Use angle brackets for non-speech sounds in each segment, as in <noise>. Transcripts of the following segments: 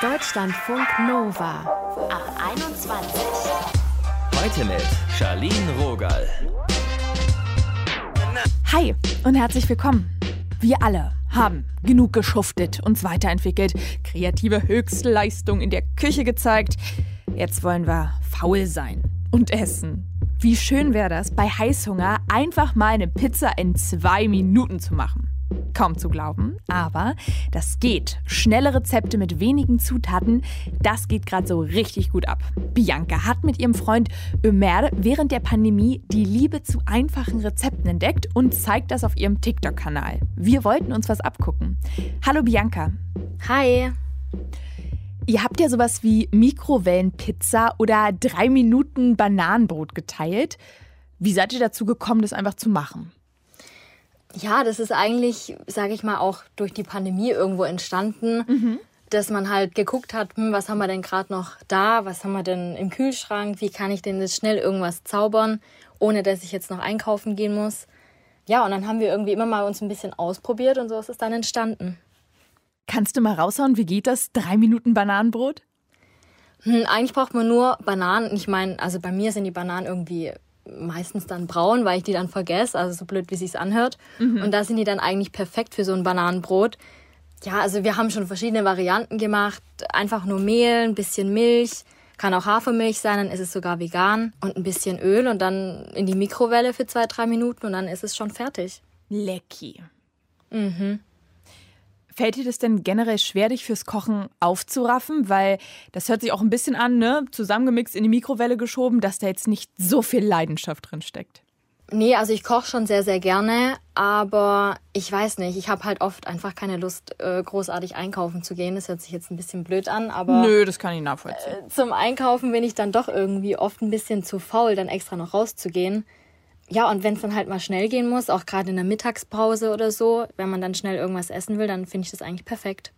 Deutschlandfunk Nova ab 21. Heute mit Charlene Rogal. Hi und herzlich willkommen. Wir alle haben genug geschuftet, uns weiterentwickelt, kreative Höchstleistung in der Küche gezeigt. Jetzt wollen wir faul sein und essen. Wie schön wäre das, bei Heißhunger einfach mal eine Pizza in zwei Minuten zu machen. Kaum zu glauben, aber das geht. Schnelle Rezepte mit wenigen Zutaten, das geht gerade so richtig gut ab. Bianca hat mit ihrem Freund Ömer während der Pandemie die Liebe zu einfachen Rezepten entdeckt und zeigt das auf ihrem TikTok-Kanal. Wir wollten uns was abgucken. Hallo Bianca. Hi. Ihr habt ja sowas wie Mikrowellenpizza oder drei Minuten Bananenbrot geteilt. Wie seid ihr dazu gekommen, das einfach zu machen? Ja, das ist eigentlich, sage ich mal, auch durch die Pandemie irgendwo entstanden, mhm. dass man halt geguckt hat, hm, was haben wir denn gerade noch da, was haben wir denn im Kühlschrank, wie kann ich denn jetzt schnell irgendwas zaubern, ohne dass ich jetzt noch einkaufen gehen muss. Ja, und dann haben wir irgendwie immer mal uns ein bisschen ausprobiert und so ist es dann entstanden. Kannst du mal raushauen, wie geht das? Drei Minuten Bananenbrot? Hm, eigentlich braucht man nur Bananen. Ich meine, also bei mir sind die Bananen irgendwie meistens dann braun, weil ich die dann vergesse, also so blöd, wie sich's anhört. Mhm. Und da sind die dann eigentlich perfekt für so ein Bananenbrot. Ja, also wir haben schon verschiedene Varianten gemacht. Einfach nur Mehl, ein bisschen Milch, kann auch Hafermilch sein, dann ist es sogar vegan und ein bisschen Öl und dann in die Mikrowelle für zwei, drei Minuten und dann ist es schon fertig. Lecki. Mhm. Fällt dir das denn generell schwer, dich fürs Kochen aufzuraffen? Weil das hört sich auch ein bisschen an, ne? Zusammengemixt in die Mikrowelle geschoben, dass da jetzt nicht so viel Leidenschaft drin steckt. Nee, also ich koche schon sehr, sehr gerne, aber ich weiß nicht, ich habe halt oft einfach keine Lust, äh, großartig einkaufen zu gehen. Das hört sich jetzt ein bisschen blöd an, aber. Nö, das kann ich nachvollziehen. Äh, zum Einkaufen bin ich dann doch irgendwie oft ein bisschen zu faul, dann extra noch rauszugehen ja, und wenn es dann halt mal schnell gehen muss, auch gerade in der Mittagspause oder so, wenn man dann schnell irgendwas essen will, dann finde ich das eigentlich perfekt.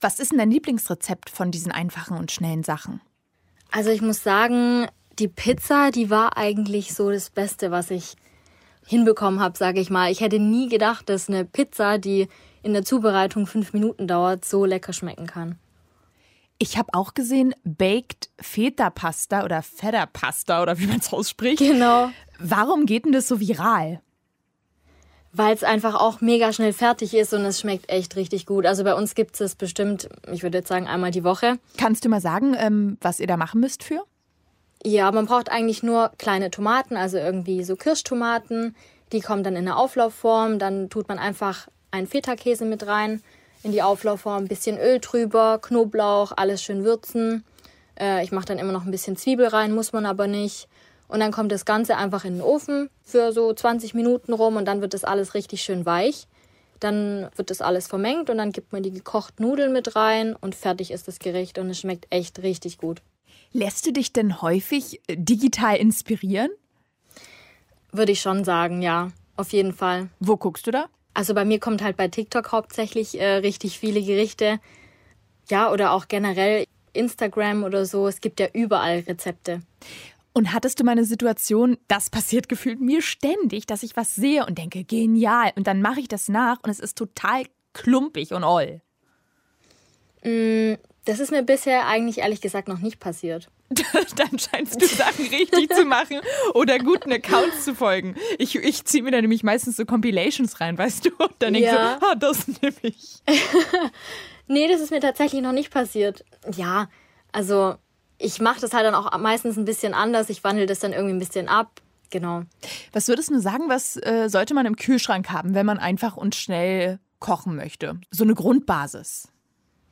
Was ist denn dein Lieblingsrezept von diesen einfachen und schnellen Sachen? Also ich muss sagen, die Pizza, die war eigentlich so das Beste, was ich hinbekommen habe, sage ich mal. Ich hätte nie gedacht, dass eine Pizza, die in der Zubereitung fünf Minuten dauert, so lecker schmecken kann. Ich habe auch gesehen, Baked Feta Pasta oder Feta Pasta oder wie man es ausspricht. Genau. Warum geht denn das so viral? Weil es einfach auch mega schnell fertig ist und es schmeckt echt richtig gut. Also bei uns gibt es bestimmt, ich würde jetzt sagen, einmal die Woche. Kannst du mal sagen, ähm, was ihr da machen müsst für? Ja, man braucht eigentlich nur kleine Tomaten, also irgendwie so Kirschtomaten. Die kommen dann in eine Auflaufform. Dann tut man einfach einen Feta-Käse mit rein in die Auflaufform, ein bisschen Öl drüber, Knoblauch, alles schön würzen. Äh, ich mache dann immer noch ein bisschen Zwiebel rein, muss man aber nicht. Und dann kommt das Ganze einfach in den Ofen für so 20 Minuten rum und dann wird das alles richtig schön weich. Dann wird das alles vermengt und dann gibt man die gekochten Nudeln mit rein und fertig ist das Gericht und es schmeckt echt richtig gut. Lässt du dich denn häufig äh, digital inspirieren? Würde ich schon sagen, ja, auf jeden Fall. Wo guckst du da? Also bei mir kommt halt bei TikTok hauptsächlich äh, richtig viele Gerichte. Ja, oder auch generell Instagram oder so. Es gibt ja überall Rezepte. Und hattest du mal eine Situation, das passiert gefühlt mir ständig, dass ich was sehe und denke, genial. Und dann mache ich das nach und es ist total klumpig und oll. Mm, das ist mir bisher eigentlich ehrlich gesagt noch nicht passiert. <laughs> dann scheinst du Sachen richtig zu machen oder guten Accounts zu folgen. Ich, ich ziehe mir da nämlich meistens so Compilations rein, weißt du? Und dann denke ja. ich so, ah, das nehme ich. <laughs> nee, das ist mir tatsächlich noch nicht passiert. Ja, also ich mache das halt dann auch meistens ein bisschen anders. Ich wandle das dann irgendwie ein bisschen ab. Genau. Was würdest du sagen, was äh, sollte man im Kühlschrank haben, wenn man einfach und schnell kochen möchte? So eine Grundbasis.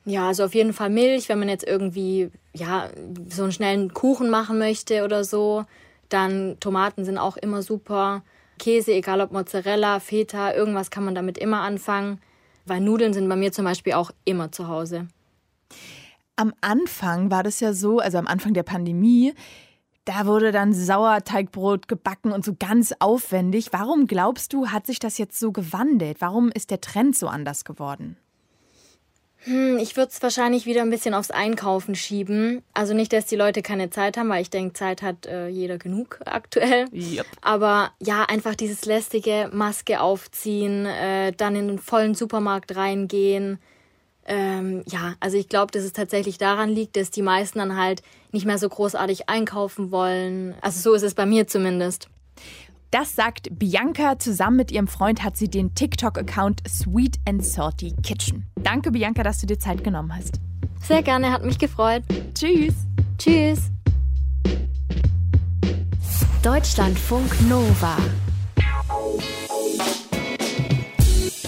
Ja, also auf jeden Fall Milch, wenn man jetzt irgendwie ja so einen schnellen Kuchen machen möchte oder so. Dann Tomaten sind auch immer super. Käse, egal ob Mozzarella, Feta, irgendwas kann man damit immer anfangen. Weil Nudeln sind bei mir zum Beispiel auch immer zu Hause. Am Anfang war das ja so, also am Anfang der Pandemie, da wurde dann Sauerteigbrot gebacken und so ganz aufwendig. Warum glaubst du, hat sich das jetzt so gewandelt? Warum ist der Trend so anders geworden? Hm, ich würde es wahrscheinlich wieder ein bisschen aufs Einkaufen schieben. Also nicht, dass die Leute keine Zeit haben, weil ich denke, Zeit hat äh, jeder genug <laughs> aktuell. Yep. Aber ja, einfach dieses lästige Maske aufziehen, äh, dann in den vollen Supermarkt reingehen. Ähm, ja, also ich glaube, dass es tatsächlich daran liegt, dass die meisten dann halt nicht mehr so großartig einkaufen wollen. Also so ist es bei mir zumindest. Das sagt Bianca. Zusammen mit ihrem Freund hat sie den TikTok-Account Sweet and Salty Kitchen. Danke, Bianca, dass du dir Zeit genommen hast. Sehr gerne, hat mich gefreut. Tschüss. Tschüss. Deutschlandfunk Nova.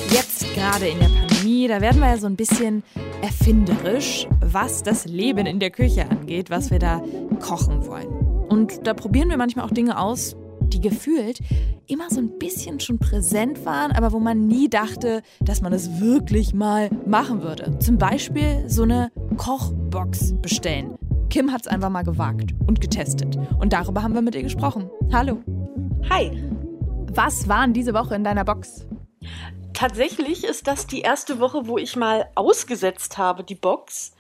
Jetzt gerade in der Pandemie, da werden wir ja so ein bisschen erfinderisch, was das Leben in der Küche angeht, was wir da kochen wollen. Und da probieren wir manchmal auch Dinge aus, die gefühlt immer so ein bisschen schon präsent waren, aber wo man nie dachte, dass man es wirklich mal machen würde. Zum Beispiel so eine Kochbox bestellen. Kim hat es einfach mal gewagt und getestet. Und darüber haben wir mit ihr gesprochen. Hallo. Hi. Was waren diese Woche in deiner Box? Tatsächlich ist das die erste Woche, wo ich mal ausgesetzt habe, die Box,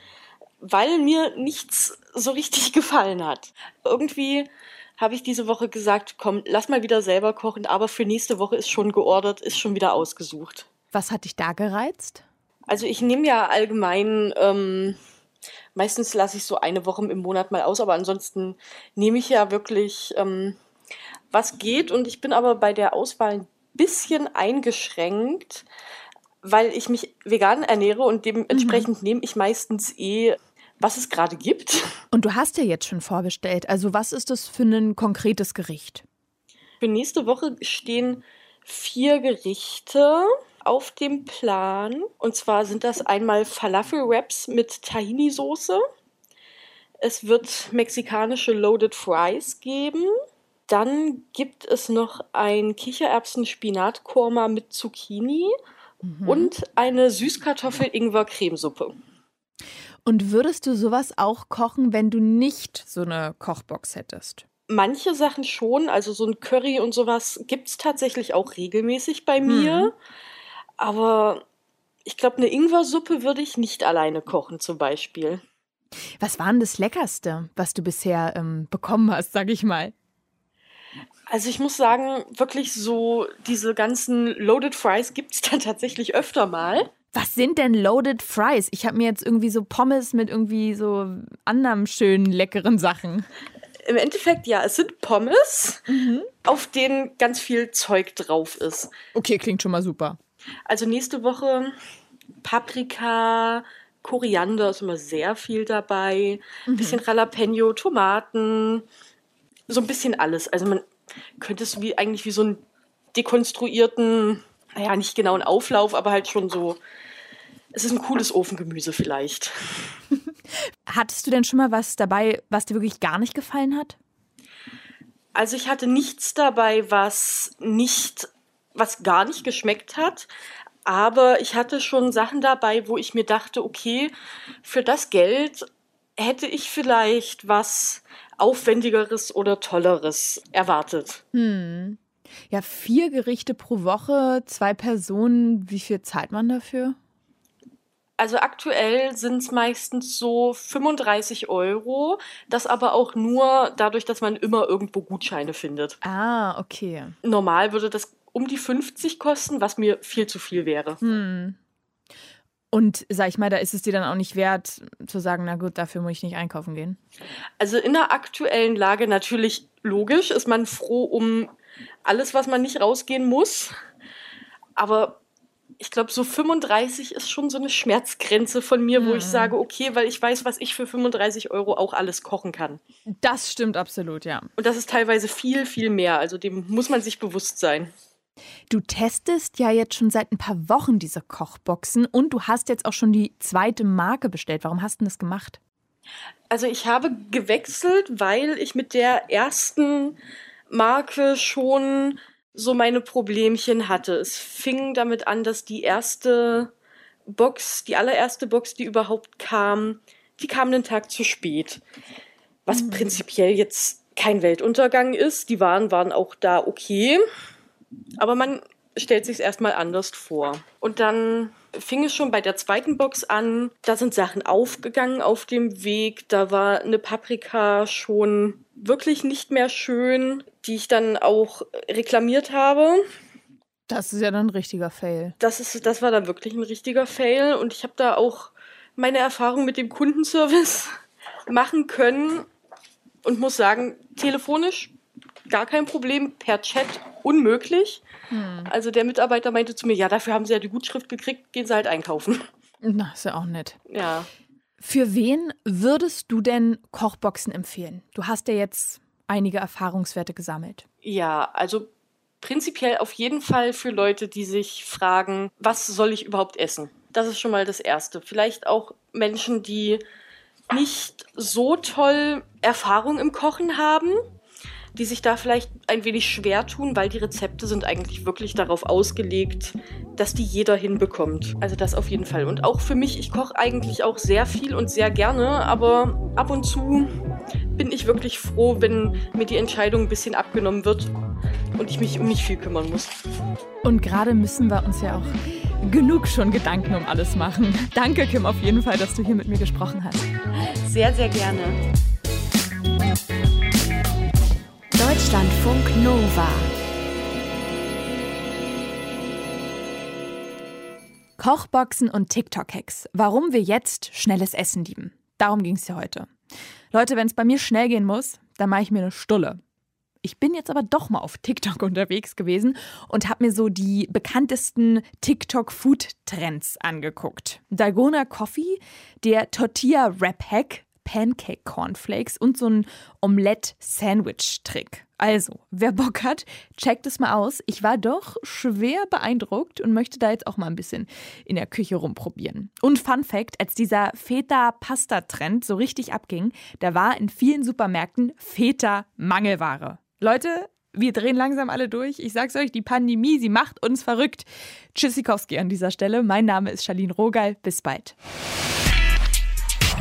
weil mir nichts so richtig <laughs> gefallen hat. Irgendwie habe ich diese Woche gesagt, komm, lass mal wieder selber kochen, aber für nächste Woche ist schon geordert, ist schon wieder ausgesucht. Was hat dich da gereizt? Also ich nehme ja allgemein, ähm, meistens lasse ich so eine Woche im Monat mal aus, aber ansonsten nehme ich ja wirklich, ähm, was geht. Und ich bin aber bei der Auswahl ein bisschen eingeschränkt, weil ich mich vegan ernähre und dementsprechend mhm. nehme ich meistens eh was es gerade gibt. <laughs> Und du hast ja jetzt schon vorbestellt. Also was ist das für ein konkretes Gericht? Für nächste Woche stehen vier Gerichte auf dem Plan. Und zwar sind das einmal Falafel-Wraps mit Tahini-Soße. Es wird mexikanische Loaded Fries geben. Dann gibt es noch ein Kichererbsen-Spinat-Korma mit Zucchini mhm. und eine Süßkartoffel-Ingwer-Cremesuppe. Und würdest du sowas auch kochen, wenn du nicht so eine Kochbox hättest? Manche Sachen schon, also so ein Curry und sowas gibt es tatsächlich auch regelmäßig bei mir. Mhm. Aber ich glaube, eine Ingwersuppe würde ich nicht alleine kochen, zum Beispiel. Was war denn das Leckerste, was du bisher ähm, bekommen hast, sag ich mal? Also ich muss sagen, wirklich so diese ganzen Loaded Fries gibt es <laughs> dann tatsächlich öfter mal. Was sind denn Loaded Fries? Ich habe mir jetzt irgendwie so Pommes mit irgendwie so anderen schönen, leckeren Sachen. Im Endeffekt ja, es sind Pommes, mhm. auf denen ganz viel Zeug drauf ist. Okay, klingt schon mal super. Also nächste Woche Paprika, Koriander ist immer sehr viel dabei, mhm. bisschen Jalapeno, Tomaten, so ein bisschen alles. Also man könnte es wie eigentlich wie so einen dekonstruierten, naja, nicht genau einen Auflauf, aber halt schon so es ist ein cooles Ofengemüse vielleicht. <laughs> Hattest du denn schon mal was dabei, was dir wirklich gar nicht gefallen hat? Also ich hatte nichts dabei, was nicht, was gar nicht geschmeckt hat. Aber ich hatte schon Sachen dabei, wo ich mir dachte, okay, für das Geld hätte ich vielleicht was Aufwendigeres oder Tolleres erwartet. Hm. Ja, vier Gerichte pro Woche, zwei Personen. Wie viel zahlt man dafür? Also aktuell sind es meistens so 35 Euro, das aber auch nur dadurch, dass man immer irgendwo Gutscheine findet. Ah, okay. Normal würde das um die 50 kosten, was mir viel zu viel wäre. Hm. Und sag ich mal, da ist es dir dann auch nicht wert zu sagen, na gut, dafür muss ich nicht einkaufen gehen. Also in der aktuellen Lage natürlich logisch, ist man froh um alles, was man nicht rausgehen muss. Aber ich glaube, so 35 ist schon so eine Schmerzgrenze von mir, mhm. wo ich mhm. sage, okay, weil ich weiß, was ich für 35 Euro auch alles kochen kann. Das stimmt absolut, ja. Und das ist teilweise viel, viel mehr. Also dem muss man sich bewusst sein. Du testest ja jetzt schon seit ein paar Wochen diese Kochboxen und du hast jetzt auch schon die zweite Marke bestellt. Warum hast du das gemacht? Also ich habe gewechselt, weil ich mit der ersten Marke schon so meine Problemchen hatte. Es fing damit an, dass die erste Box, die allererste Box, die überhaupt kam, die kam einen Tag zu spät. Was mhm. prinzipiell jetzt kein Weltuntergang ist. Die Waren waren auch da okay. Aber man stellt sich erstmal anders vor. Und dann fing es schon bei der zweiten Box an. Da sind Sachen aufgegangen auf dem Weg. Da war eine Paprika schon wirklich nicht mehr schön, die ich dann auch reklamiert habe. Das ist ja dann ein richtiger Fail. Das, ist, das war dann wirklich ein richtiger Fail und ich habe da auch meine Erfahrung mit dem Kundenservice <laughs> machen können und muss sagen, telefonisch gar kein Problem, per Chat unmöglich. Hm. Also der Mitarbeiter meinte zu mir, ja, dafür haben sie ja die Gutschrift gekriegt, gehen sie halt einkaufen. Na, ist ja auch nett. Ja. Für wen würdest du denn Kochboxen empfehlen? Du hast ja jetzt einige Erfahrungswerte gesammelt. Ja, also prinzipiell auf jeden Fall für Leute, die sich fragen, was soll ich überhaupt essen? Das ist schon mal das Erste. Vielleicht auch Menschen, die nicht so toll Erfahrung im Kochen haben, die sich da vielleicht ein wenig schwer tun, weil die Rezepte sind eigentlich wirklich darauf ausgelegt, dass die jeder hinbekommt. Also das auf jeden Fall. Und auch für mich, ich koche eigentlich auch sehr viel und sehr gerne, aber ab und zu bin ich wirklich froh, wenn mir die Entscheidung ein bisschen abgenommen wird und ich mich um nicht viel kümmern muss. Und gerade müssen wir uns ja auch genug schon Gedanken um alles machen. Danke, Kim, auf jeden Fall, dass du hier mit mir gesprochen hast. Sehr, sehr gerne. Nova. Kochboxen und TikTok-Hacks. Warum wir jetzt schnelles Essen lieben. Darum ging es ja heute. Leute, wenn es bei mir schnell gehen muss, dann mache ich mir eine Stulle. Ich bin jetzt aber doch mal auf TikTok <laughs> unterwegs gewesen und habe mir so die bekanntesten TikTok-Food-Trends angeguckt. Dalgona Coffee, der Tortilla-Rap-Hack, Pancake Cornflakes und so ein Omelette-Sandwich-Trick. Also, wer Bock hat, checkt es mal aus. Ich war doch schwer beeindruckt und möchte da jetzt auch mal ein bisschen in der Küche rumprobieren. Und Fun Fact: Als dieser Feta-Pasta-Trend so richtig abging, da war in vielen Supermärkten Feta-Mangelware. Leute, wir drehen langsam alle durch. Ich sag's euch, die Pandemie, sie macht uns verrückt. Tschüssikowski an dieser Stelle. Mein Name ist Charlene Rogal. Bis bald.